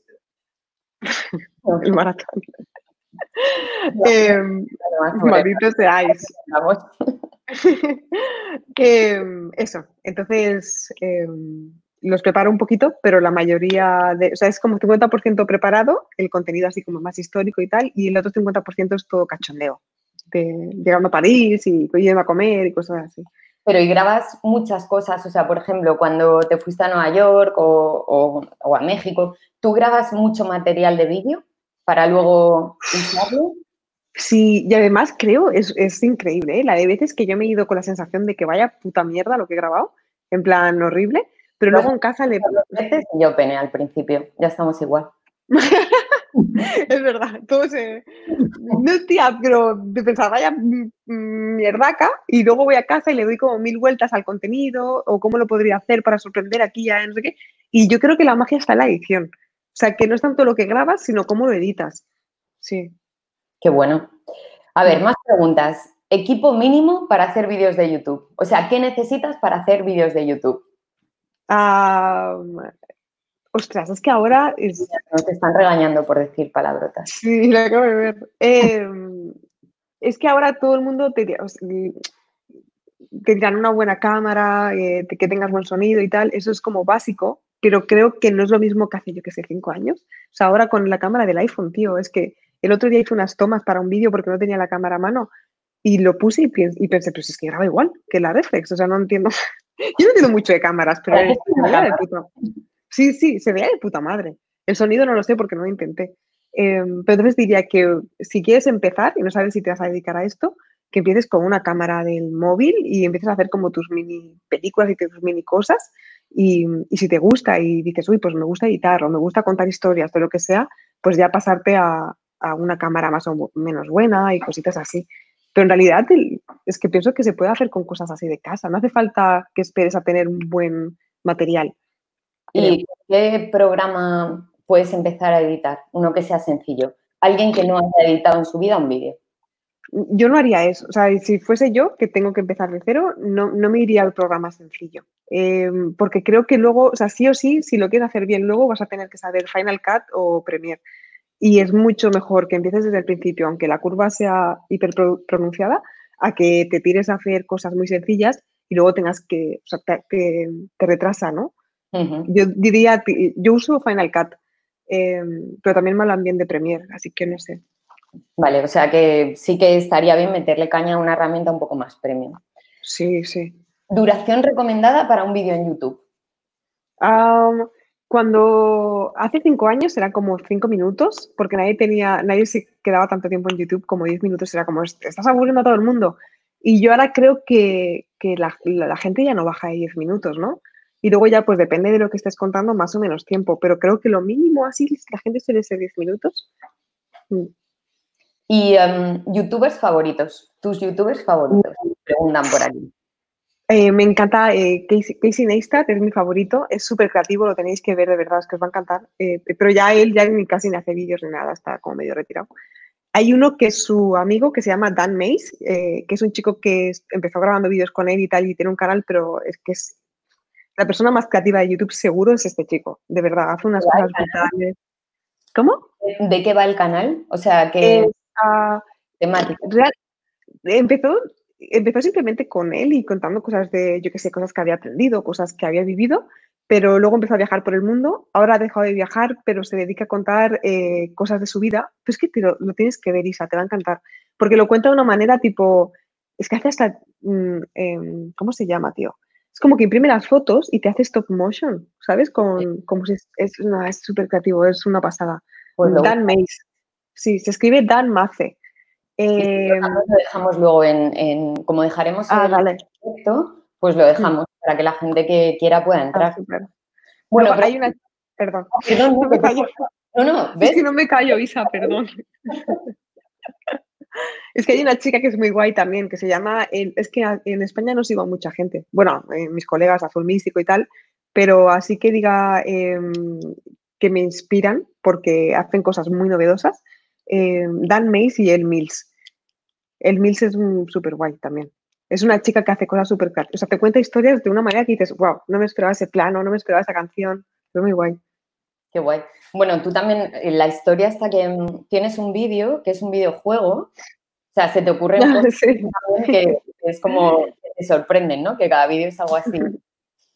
el maratón. eh, malditos seáis. Em, eso, entonces em, los preparo un poquito, pero la mayoría de, o sea, es como 50% preparado, el contenido así como más histórico y tal, y el otro 50% es todo cachondeo, de llegando a París y yendo a comer y cosas así. Pero y grabas muchas cosas, o sea, por ejemplo, cuando te fuiste a Nueva York o, o a México, ¿tú grabas mucho material de vídeo para luego usarlo? Sí, y además creo, es, es increíble, ¿eh? la de veces que yo me he ido con la sensación de que vaya puta mierda lo que he grabado, en plan horrible, pero luego en casa le... Veces yo pene al principio, ya estamos igual. es verdad, todo se... No, tía, pero de pensar, vaya mierdaca, y luego voy a casa y le doy como mil vueltas al contenido, o cómo lo podría hacer para sorprender aquí, ya no sé qué, y yo creo que la magia está en la edición. O sea, que no es tanto lo que grabas, sino cómo lo editas. Sí. Qué bueno. A ver, más preguntas. Equipo mínimo para hacer vídeos de YouTube. O sea, ¿qué necesitas para hacer vídeos de YouTube? Ostras, es que ahora... Es... No te están regañando por decir palabrotas. Sí, lo acabo de ver. Em, es que ahora todo el mundo te, te dirán una buena cámara, eh, que tengas buen sonido y tal. Eso es como básico, pero creo que no es lo mismo que hace, yo que sé, cinco años. O sea, ahora con la cámara del iPhone, tío, es que el otro día hice unas tomas para un vídeo porque no tenía la cámara a mano y lo puse y, pensé, pues es que graba igual que la reflex, o sea, no entiendo. Yo no entiendo mucho de cámaras, pero Sí, sí, se veía de puta madre. El sonido no lo sé porque no lo intenté. Em, pero entonces diría que si quieres empezar y no sabes si te vas a dedicar a esto, que empieces con una cámara del móvil y empieces a hacer como tus mini películas y tus mini cosas. Y, si te gusta y dices, uy, pues me gusta editar o me gusta contar historias de lo que sea, pues ya pasarte a, a una cámara más o menos buena y cositas así. Pero en realidad es que pienso que se puede hacer con cosas así de casa. No hace falta que esperes a tener un buen material. ¿Y qué programa puedes empezar a editar? Uno que sea sencillo. Alguien que no haya editado en su vida un vídeo. Yo no haría eso. O sea, si fuese yo, que tengo que empezar de cero, no, no me iría al programa sencillo. Em, porque creo que luego, o sea, sí o sí, si lo quieres hacer bien, luego vas a tener que saber Final Cut o Premiere y es mucho mejor que empieces desde el principio, aunque la curva sea hiper pronunciada, a que te tires a hacer cosas muy sencillas y luego tengas que, o sea, te, te, retrasa, ¿no? Yo diría, yo uso Final Cut, em, pero también me hablan bien de Premiere, así que no sé. Vale, o sea que sí que estaría bien meterle caña a una herramienta un poco más premium. Sí, sí. ¿Duración recomendada para un vídeo en YouTube? Cuando hace cinco años era como cinco minutos, porque nadie tenía, nadie se quedaba tanto tiempo en YouTube como diez minutos, era como, estás aburriendo a todo el mundo. Y yo ahora creo que, que la, la, gente ya no baja de diez minutos, ¿no? Y luego ya, pues depende de lo que estés contando, más o menos tiempo, pero creo que lo mínimo así, la gente suele ser diez minutos. Mm. ¿Y um, youtubers favoritos? ¿Tus youtubers favoritos? Preguntan por aquí. Eh, me encanta eh, Casey, Neistat, es mi favorito, es súper creativo, lo tenéis que ver de verdad, es que os va a encantar. Eh, pero ya él ya casi ni hace vídeos ni nada, está como medio retirado. Hay uno que es su amigo que se llama Dan Mays, que es un chico que empezó grabando vídeos con él y tal, y tiene un canal, pero es que es la persona más creativa de YouTube, seguro es este chico, de verdad, hace unas cosas brutales. ¿Cómo? ¿De qué va el canal? O sea, ¿qué uh, temática? empezó empezó simplemente con él y contando cosas de, yo qué sé, cosas que había aprendido, cosas que había vivido, pero luego empezó a viajar por el mundo. Ahora ha dejado de viajar, pero se dedica a contar eh, cosas de su vida. Pues que lo, tienes que ver, Isa, te va a encantar. Porque lo cuenta de una manera tipo, es que hace hasta, mm, em, ¿cómo se llama, tío? Es como que imprime las fotos y te hace stop motion, ¿sabes? Con, como si es, es súper creativo, es una pasada. Pues Dan Mace. Sí, se escribe Dan Mace. Eh, lo dejamos luego en, como dejaremos ah, el pues lo dejamos para que la gente que quiera pueda ah, entrar. bueno, pero hay una... Perdón. No, no, ¿ves? Es que no me callo, Isa, perdón. es que hay una chica que es muy guay también, que se llama... Es que en España no sigo a mucha gente. Bueno, eh, mis colegas, Azul Místico y tal, pero así que diga em, que me inspiran porque hacen cosas muy novedosas eh, Dan Mays y El Mills. El Mills es súper guay también. Es una chica que hace cosas súper... O sea, te cuenta historias de una manera que dices, wow, no me esperaba ese plano, no me esperaba esa canción. Fue muy guay. Qué guay. Bueno, tú también, eh, la historia está que mm, tienes un vídeo, que es un videojuego. O sea, se te ocurren cosas que es como, te sorprenden, ¿no? Que cada vídeo es algo así.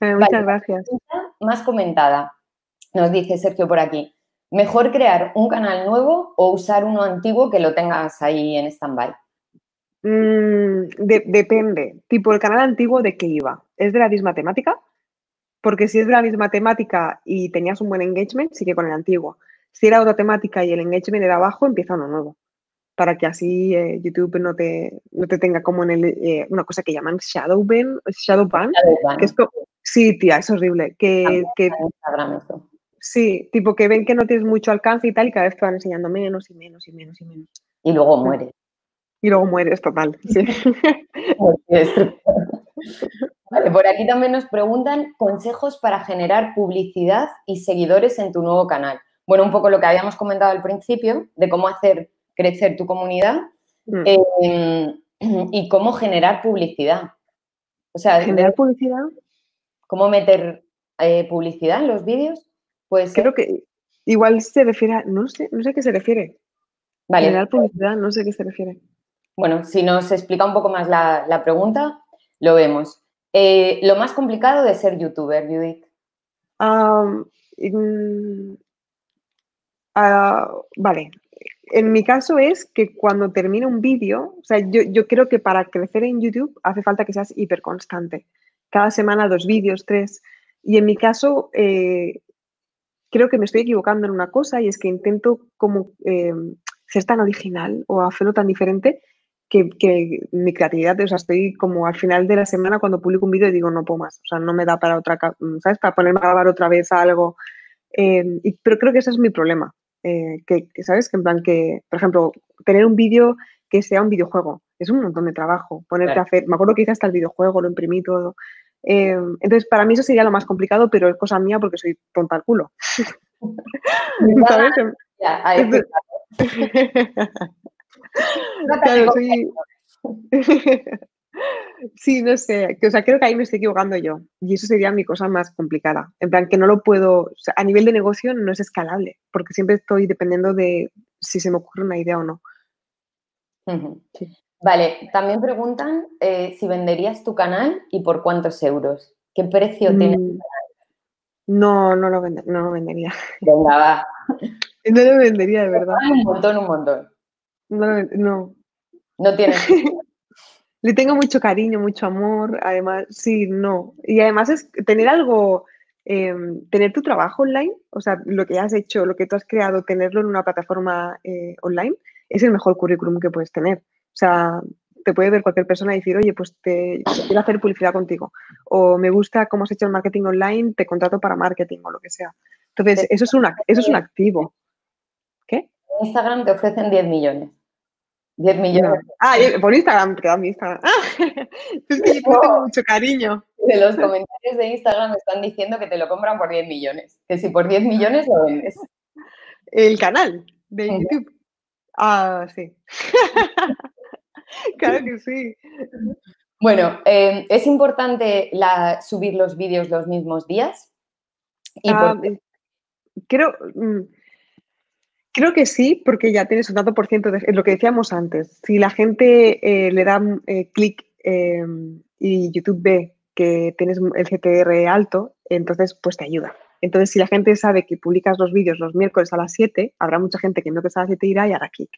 Eh, muchas gracias. Más comentada. Nos dice Sergio por aquí. ¿Mejor crear un canal nuevo o usar uno antiguo que lo tengas ahí en stand-by? Mm, depende. Tipo, el canal antiguo de qué iba. ¿Es de la misma temática? Porque si es de la misma temática y tenías un buen engagement, sigue con el antiguo. Si era otra temática y el engagement era bajo, empieza uno nuevo. Para que así eh, YouTube no te, no te tenga como en el, eh, una cosa que llaman shadow ban, shadow ban, que es sí, tía, es horrible. Que, que, Sí, tipo que ven que no tienes mucho alcance y tal, y cada vez te van enseñando menos y menos y menos y menos. Y luego mueres. Y luego mueres, total. Sí. vale, por aquí también nos preguntan consejos para generar publicidad y seguidores en tu nuevo canal. Bueno, un poco lo que habíamos comentado al principio, de cómo hacer crecer tu comunidad mm. em, y cómo generar publicidad. O sea, generar publicidad. ¿Cómo meter eh, publicidad en los vídeos? Pues creo que igual se refiere a, no sé, no sé a qué se refiere. Vale. Generar publicidad, no sé a qué se refiere. Bueno, si nos explica un poco más la, pregunta, lo vemos. Eh, lo más complicado de ser youtuber, Judith. Ah, vale. En mi caso es que cuando termina un vídeo, o sea, yo, creo que para crecer en YouTube hace falta que seas hiper constante. Cada semana dos vídeos, tres. Y en mi caso, eh, creo que me estoy equivocando en una cosa y es que intento como eh, ser tan original o hacerlo tan diferente que, mi creatividad, o sea, estoy como al final de la semana cuando publico un vídeo y digo, no puedo más, o sea, no me da para otra, ¿sabes? Para ponerme a grabar otra vez algo. Eh, pero creo que ese es mi problema, eh, que, ¿sabes? Que en plan que, por ejemplo, tener un vídeo que sea un videojuego, es un montón de trabajo, ponerte a hacer, me acuerdo que hice hasta el videojuego, lo imprimí todo. Eh, entonces, para mí eso sería lo más complicado, pero es cosa mía porque soy tonta al culo. ¿Sabes? claro, soy... sí, no sé, o sea, creo que ahí me estoy equivocando yo y eso sería mi cosa más complicada. En plan, que no lo puedo, a nivel de negocio no es escalable, porque siempre estoy dependiendo de si se me ocurre una idea o no. Vale, también preguntan eh, si venderías tu canal y por cuántos euros. ¿Qué precio tiene tu mm, canal? No, no lo, no lo vendería. Venga, va. No lo vendería, de verdad. Un montón, un montón. No, no. No tienes. Le tengo mucho cariño, mucho amor, además, sí, no. Y además es tener algo, em, tener tu trabajo online, o sea, lo que has hecho, lo que tú has creado, tenerlo en una plataforma eh, online, es el mejor currículum que puedes tener. O sea, te puede ver cualquier persona y decir, oye, pues te quiero hacer publicidad contigo. O me gusta cómo has hecho el marketing online, te contrato para marketing o lo que sea. Entonces, eso es, una, eso es un activo. ¿Qué? Instagram te ofrecen 10 millones. 10 millones. Ah, por Instagram, queda mi Instagram. Ah, es que yo tengo mucho cariño. De los comentarios de Instagram están diciendo que te lo compran por 10 millones. Que si por 10 millones lo vendes. El canal de YouTube. Ah, sí. claro que sí. Bueno, eh, ¿es importante subir los vídeos los mismos días? Ah, creo, mm, Creo que sí, porque ya tienes un dato por ciento de lo que decíamos antes. Si la gente eh, le da eh, clic em, y YouTube ve que tienes el CTR alto, entonces pues te ayuda. Entonces, si la gente sabe que publicas los vídeos los miércoles a las 7, habrá mucha gente que no a las 7 irá y hará clic.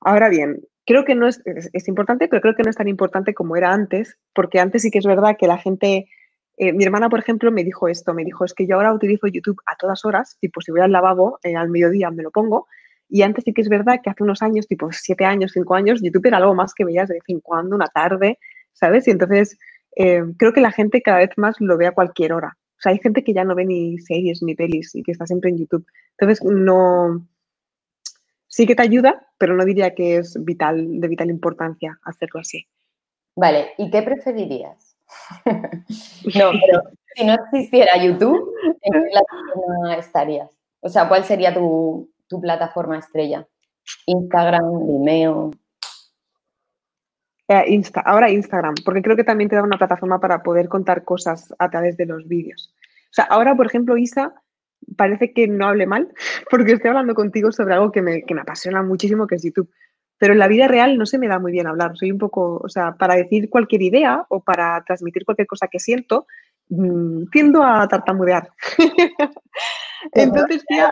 Ahora bien, creo que no es, es, importante, pero creo que no es tan importante como era antes, porque antes sí que es verdad que la gente eh, mi hermana, por ejemplo, me dijo esto, me dijo, es que yo ahora utilizo YouTube a todas horas, tipo, si voy al lavabo eh, al mediodía me lo pongo, y antes sí que es verdad que hace unos años, tipo siete años, cinco años, YouTube era algo más que veías de vez en cuando, una tarde, ¿sabes? Y entonces eh, creo que la gente cada vez más lo ve a cualquier hora. O sea, hay gente que ya no ve ni series ni pelis y que está siempre en YouTube. Entonces, no... Sí que te ayuda, pero no diría que es vital, de vital importancia hacerlo así. Vale, ¿y qué preferirías? no, pero si no existiera YouTube, ¿en qué plataforma estarías? O sea, ¿cuál sería tu, plataforma estrella? Instagram, Vimeo. Eh, Insta, ahora Instagram, porque creo que también te da una plataforma para poder contar cosas a través de los vídeos. O sea, ahora, por ejemplo, Isa, parece que no hable mal, porque estoy hablando contigo sobre algo que me, que me apasiona muchísimo, que es YouTube. Pero en la vida real no se me da muy bien hablar. Soy un poco, o sea, para decir cualquier idea o para transmitir cualquier cosa que siento, mmm, tiendo a tartamudear. Entonces, ya,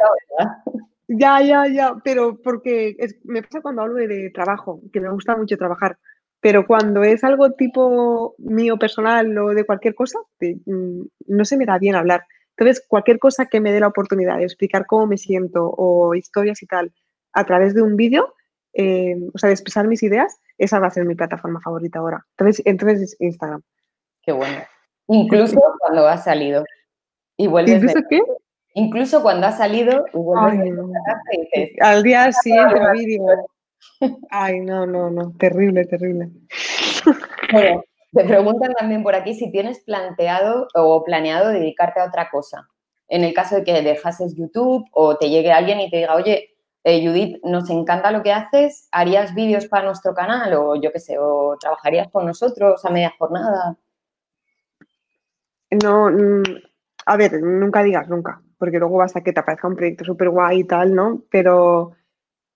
ya, ya, ya, pero porque es, me pasa cuando hablo de, de, trabajo, que me gusta mucho trabajar, pero cuando es algo tipo mío personal o de cualquier cosa, de, mmm, no se me da bien hablar. Entonces, cualquier cosa que me dé la oportunidad de explicar cómo me siento o historias y tal a través de un vídeo, eh, o sea, de expresar mis ideas, esa va a ser mi plataforma favorita ahora. Entonces, entonces Instagram. Qué bueno. Incluso cuando ha salido. Y vuelves ¿Incluso qué? Incluso cuando ha salido y vuelves Ay, no. y dices, Al día siguiente. Ay, no, no, no. Terrible, terrible. Bueno, te preguntan también por aquí si tienes planteado o planeado dedicarte a otra cosa. En el caso de que dejases YouTube o te llegue alguien y te diga, oye, eh, Judith, nos encanta lo que haces, ¿harías vídeos para nuestro canal o yo qué sé, o trabajarías con nosotros a media jornada? No, mm, a ver, nunca digas nunca, porque luego vas a que te aparezca un proyecto súper guay y tal, ¿no? Pero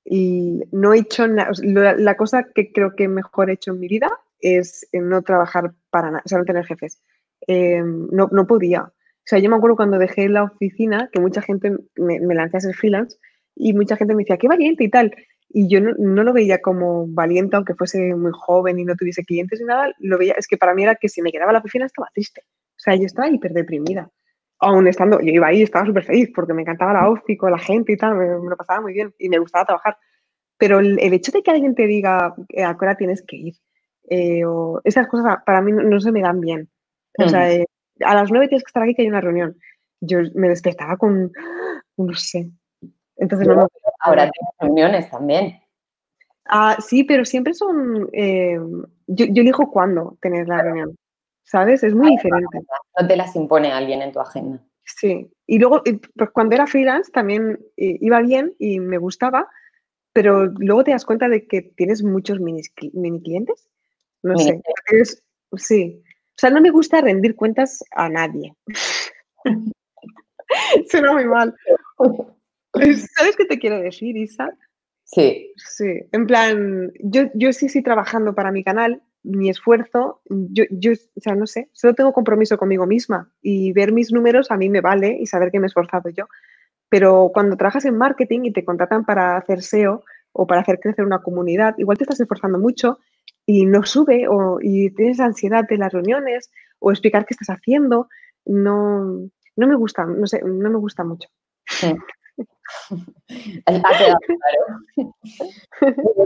no he hecho nada, la, cosa que creo que mejor he hecho en mi vida es no trabajar para nada, o sea, no tener jefes. Eh, no, no podía. O sea, yo me acuerdo cuando dejé la oficina, que mucha gente me, me lancé a ser freelance y mucha gente me decía, qué valiente y tal. Y yo no, no, lo veía como valiente, aunque fuese muy joven y no tuviese clientes ni nada, lo veía, es que para mí era que si me quedaba en la oficina estaba triste. O sea, yo estaba hiper deprimida. Aún estando, yo iba ahí estaba súper feliz porque me encantaba la ofi con la gente y tal, me, me, lo pasaba muy bien y me gustaba trabajar. Pero el, el hecho de que alguien te diga eh, a qué hora tienes que ir, eh, o esas cosas para mí no, no, se me dan bien. O sea, eh, a las nueve tienes que estar aquí que hay una reunión. Yo me despertaba con, no sé. Entonces, no, no, ahora tienes reuniones también. Ah, sí, pero siempre son, eh, yo, yo, elijo cuándo tener la reunión, ¿sabes? Es muy Ay, diferente. No te las impone alguien en tu agenda. Sí, y luego, pues cuando era freelance también eh, iba bien y me gustaba, pero luego te das cuenta de que tienes muchos mini, mini clientes. No mini sé, sí. O sea, no me gusta rendir cuentas a nadie. Suena muy mal. ¿Sabes qué te quiero decir, Isa? Sí. Sí, en plan, yo, yo sí estoy trabajando para mi canal, mi esfuerzo, yo, yo, o sea, no sé, solo tengo compromiso conmigo misma y ver mis números a mí me vale y saber que me he esforzado yo. Pero cuando trabajas en marketing y te contratan para hacer SEO o para hacer crecer una comunidad, igual te estás esforzando mucho y no sube o, y tienes ansiedad de las reuniones o explicar qué estás haciendo, no, no me gusta, no sé, no me gusta mucho. Sí. Ha quedado claro.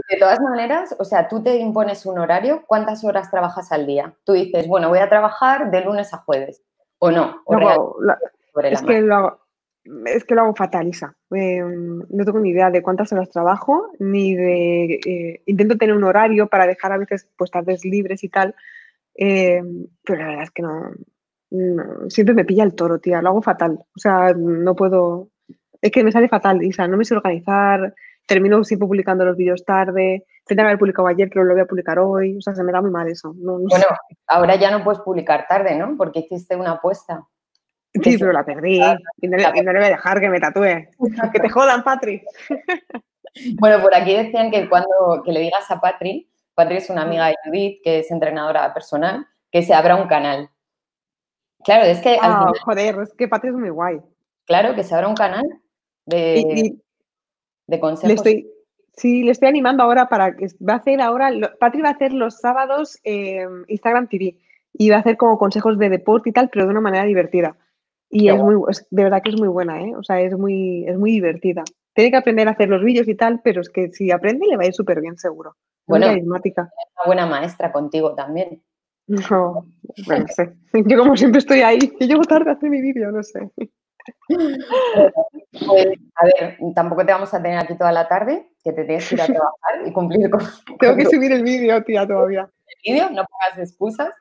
De todas maneras, o sea, tú te impones un horario, ¿cuántas horas trabajas al día? Tú dices, bueno, voy a trabajar de lunes a jueves, ¿o no? ¿O no la, es, que lo hago, es que lo hago fatal, Isa. Eh, no tengo ni idea de cuántas horas trabajo, ni de... Eh, intento tener un horario para dejar a veces pues tardes libres y tal, eh, pero la verdad es que no, no, Siempre me pilla el toro, tía. Lo hago fatal. O sea, no puedo es que me sale fatal, Isa, no me sé organizar, termino siempre publicando los vídeos tarde, tendría que haber publicado ayer, pero lo voy a publicar hoy, o sea, se me da muy mal eso. No, no bueno, sé. ahora ya no puedes publicar tarde, ¿no? Porque hiciste una apuesta. Sí, pero la perdí y no, le, y no le voy a dejar que me tatúe. que te jodan, Patri. bueno, por aquí decían que cuando que le digas a Patri, Patri es una amiga de Judith, que es entrenadora personal, que se abra un canal. Claro, es que... Ah, final, joder, es que Patri es muy guay. Claro, que se abra un canal de, y, y de consejos. Le estoy, sí, le estoy animando ahora para que va a hacer ahora, Patri va a hacer los sábados eh, Instagram TV y va a hacer como consejos de deporte y tal, pero de una manera divertida. Y es muy, es, de verdad que es muy buena, ¿eh? O sea, es muy, es muy divertida. Tiene que aprender a hacer los vídeos y tal, pero es que si aprende le va a ir súper bien, seguro. Bueno, una buena maestra contigo también. No, bueno, no sé. Yo como siempre estoy ahí, que llego tarde a hacer mi vídeo, no sé. Pues, a ver, tampoco te vamos a tener aquí toda la tarde, que te tienes que ir a trabajar y cumplir con. Tengo que subir el vídeo, tía, todavía. El vídeo, no pongas excusas.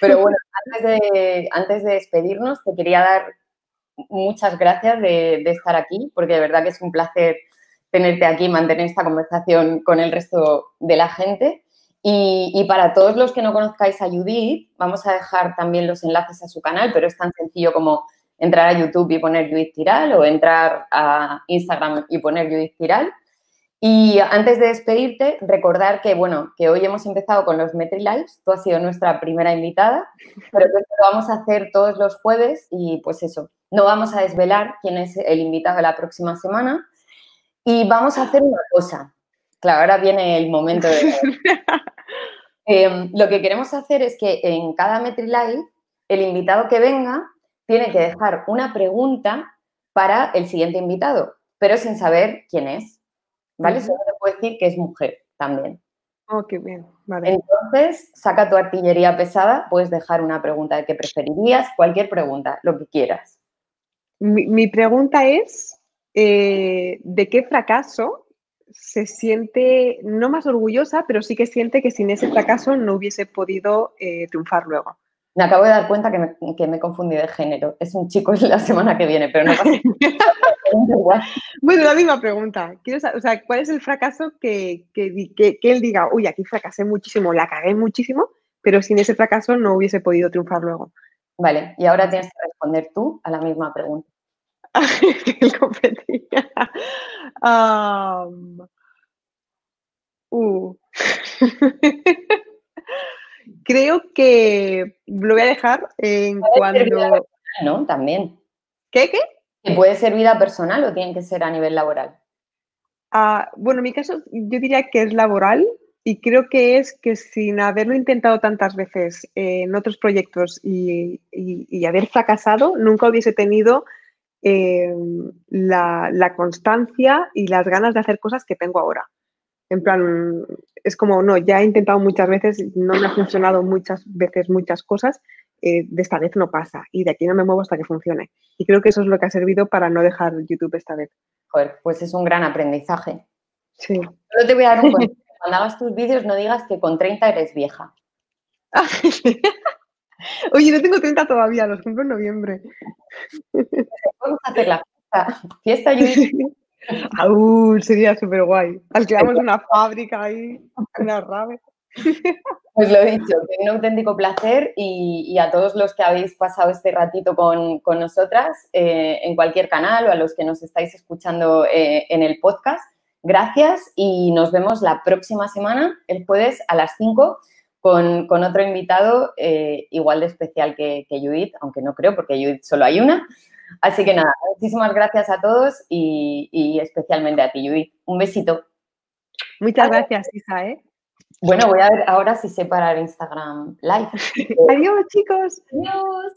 Pero bueno, antes de, antes de despedirnos, te quería dar muchas gracias de, de, estar aquí, porque de verdad que es un placer tenerte aquí, mantener esta conversación con el resto de la gente. Y, para todos los que no conozcáis a Judith, vamos a dejar también los enlaces a su canal, pero es tan sencillo como entrar a YouTube y poner Judith Tiral o entrar a Instagram y poner Judith Tiral. Y antes de despedirte, recordar que, bueno, que hoy hemos empezado con los Metri Lives, tú has sido nuestra primera invitada, pero que lo vamos a hacer todos los jueves y pues eso, no vamos a desvelar quién es el invitado de la próxima semana y vamos a hacer una cosa. Claro, ahora viene el momento de... Em, lo que queremos hacer es que en cada Metri Live, el invitado que venga tiene que dejar una pregunta para el siguiente invitado, pero sin saber quién es. ¿Vale? Solo te puedo decir que es mujer también. Oh, qué bien. Vale. Entonces, saca tu artillería pesada, puedes dejar una pregunta de qué preferirías, cualquier pregunta, lo que quieras. Mi, pregunta es, eh, ¿de qué fracaso se siente, no más orgullosa, pero sí que siente que sin ese fracaso no hubiese podido eh, triunfar luego? Me acabo de dar cuenta que me, que me he confundido de género. Es un chico la semana que viene, pero no pasa Bueno, la misma pregunta. Quiero saber, o sea, ¿cuál es el fracaso que, que, que, él diga, uy, aquí fracasé muchísimo, la cagué muchísimo, pero sin ese fracaso no hubiese podido triunfar luego? Vale, y ahora tienes que responder tú a la misma pregunta. el competía. Um, uh. Creo que lo voy a dejar en cuando. ¿No? También. ¿Qué? ¿Qué? ¿Puede ser vida personal o tiene que ser a nivel laboral? Ah, bueno, en mi caso yo diría que es laboral y creo que es que sin haberlo intentado tantas veces en otros proyectos y, haber fracasado, nunca hubiese tenido eh, la, la, constancia y las ganas de hacer cosas que tengo ahora. En plan, es como, no, ya he intentado muchas veces, no me ha funcionado muchas veces muchas cosas, eh, de esta vez no pasa y de aquí no me muevo hasta que funcione. Y creo que eso es lo que ha servido para no dejar YouTube esta vez. Joder, pues es un gran aprendizaje. Sí. Solo te voy a dar un consejo. Cuando hagas tus vídeos no digas que con 30 eres vieja. Oye, no tengo 30 todavía, los cumplo en noviembre. Vamos a hacer la fiesta. Fiesta. Aún sería súper guay. Alquilamos una fábrica ahí, una rave. Pues lo he dicho, un auténtico placer y, a todos los que habéis pasado este ratito con, nosotras eh, en cualquier canal o a los que nos estáis escuchando eh, en el podcast, gracias y nos vemos la próxima semana, el jueves a las 5, con, otro invitado eh, igual de especial que, que Judith, aunque no creo porque Judith solo hay una. Así que nada, muchísimas gracias a todos y, especialmente a ti, Judith. Un besito. Muchas gracias, Isa. ¿eh? Bueno, voy a ver ahora si sé parar Instagram Live. Adiós, chicos. Adiós.